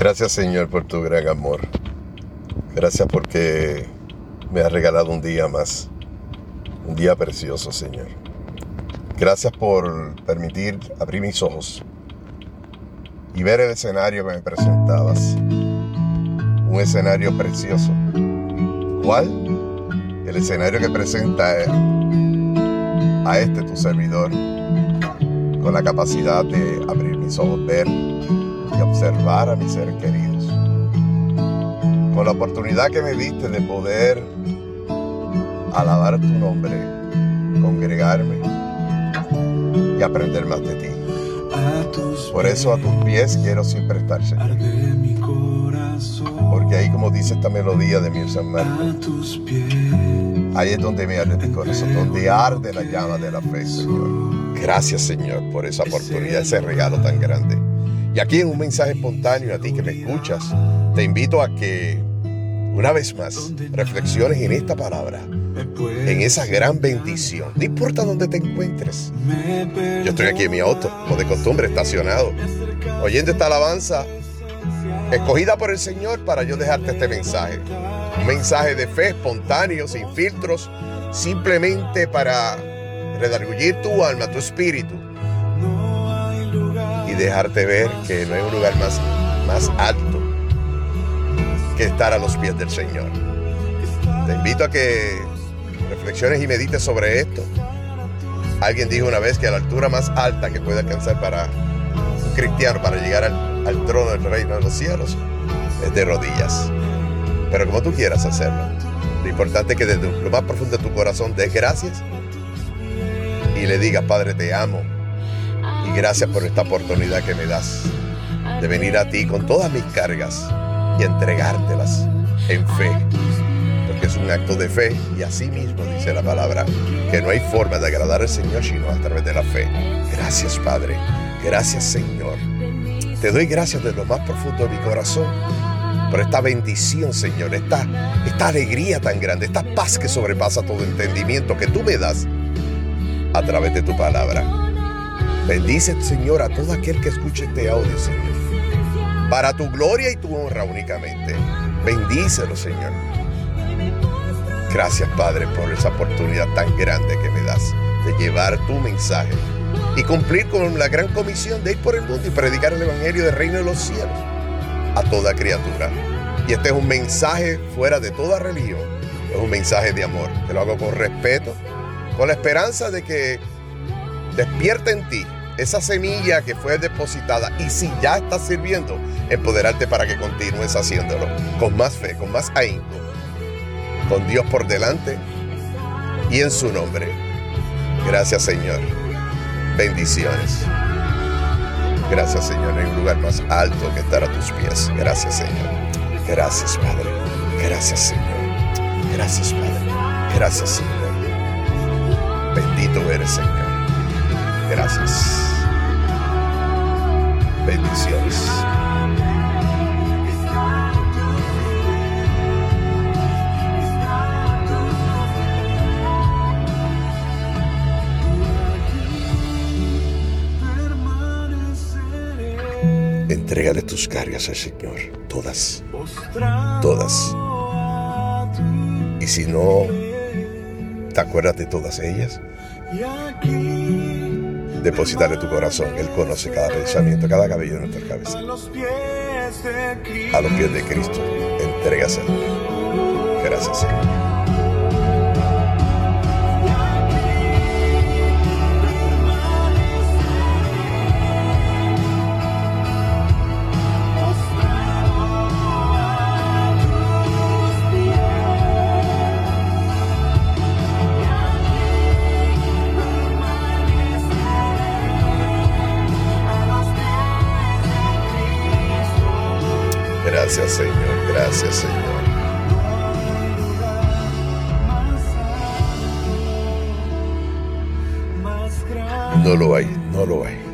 Gracias Señor por tu gran amor. Gracias porque me has regalado un día más. Un día precioso, Señor. Gracias por permitir abrir mis ojos y ver el escenario que me presentabas. Un escenario precioso. ¿Cuál? El escenario que presenta a este tu servidor con la capacidad de abrir mis ojos, ver y observar a mis seres queridos. Con la oportunidad que me diste de poder alabar tu nombre, congregarme y aprender más de ti. Por eso a tus pies quiero siempre estar, Señor. Porque ahí, como dice esta melodía de mi San Marcos, ahí es donde me arde mi corazón, donde arde la llama de la fe, Señor. Gracias, Señor, por esa oportunidad, ese regalo tan grande. Y aquí en un mensaje espontáneo a ti que me escuchas, te invito a que una vez más reflexiones en esta palabra en esa gran bendición. No importa dónde te encuentres. Yo estoy aquí en mi auto, como de costumbre, estacionado, oyendo esta alabanza escogida por el Señor para yo dejarte este mensaje. Un mensaje de fe espontáneo, sin filtros, simplemente para redargullir tu alma, tu espíritu dejarte ver que no hay un lugar más, más alto que estar a los pies del Señor. Te invito a que reflexiones y medites sobre esto. Alguien dijo una vez que a la altura más alta que puede alcanzar para un cristiano, para llegar al, trono del reino de los cielos, es de rodillas. Pero como tú quieras hacerlo, lo importante es que desde lo más profundo de tu corazón des gracias y le digas, Padre, te amo y gracias por esta oportunidad que me das de venir a ti con todas mis cargas y entregártelas en fe es un acto de fe y así mismo dice la palabra que no hay forma de agradar al Señor sino a través de la fe. Gracias Padre, gracias Señor. Te doy gracias de lo más profundo de mi corazón por esta bendición Señor, esta, esta alegría tan grande, esta paz que sobrepasa todo entendimiento que tú me das a través de tu palabra. Bendice Señor a todo aquel que escuche este audio Señor, para tu gloria y tu honra únicamente. Bendícelo Señor. Gracias Padre por esa oportunidad tan grande que me das de llevar tu mensaje y cumplir con la gran comisión de ir por el mundo y predicar el Evangelio del Reino de los Cielos a toda criatura. Y este es un mensaje fuera de toda religión, es un mensaje de amor. Te lo hago con respeto, con la esperanza de que despierte en ti esa semilla que fue depositada y si ya estás sirviendo, empoderarte para que continúes haciéndolo con más fe, con más ahínco con Dios por delante y en su nombre. Gracias Señor. Bendiciones. Gracias Señor. En un lugar más alto que estar a tus pies. Gracias Señor. Gracias Padre. Gracias Señor. Gracias Padre. Gracias Señor. Bendito eres Señor. Gracias. Bendiciones. Entrégale tus cargas al Señor, todas, todas. Y si no te acuerdas de todas ellas, depositarle tu corazón. Él conoce cada pensamiento, cada cabello de nuestra cabeza. A los pies de Cristo, entrégaselo. Gracias, Señor. Gracias Señor, gracias Señor. No lo hay, no lo hay.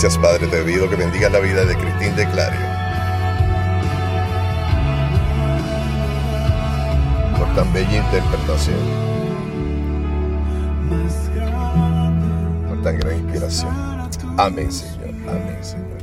Gracias, Padre. Te pido que bendigas la vida de Cristín de Clario. Por tan bella interpretación. Por tan gran inspiración. Amén, Señor. Amén, Señor.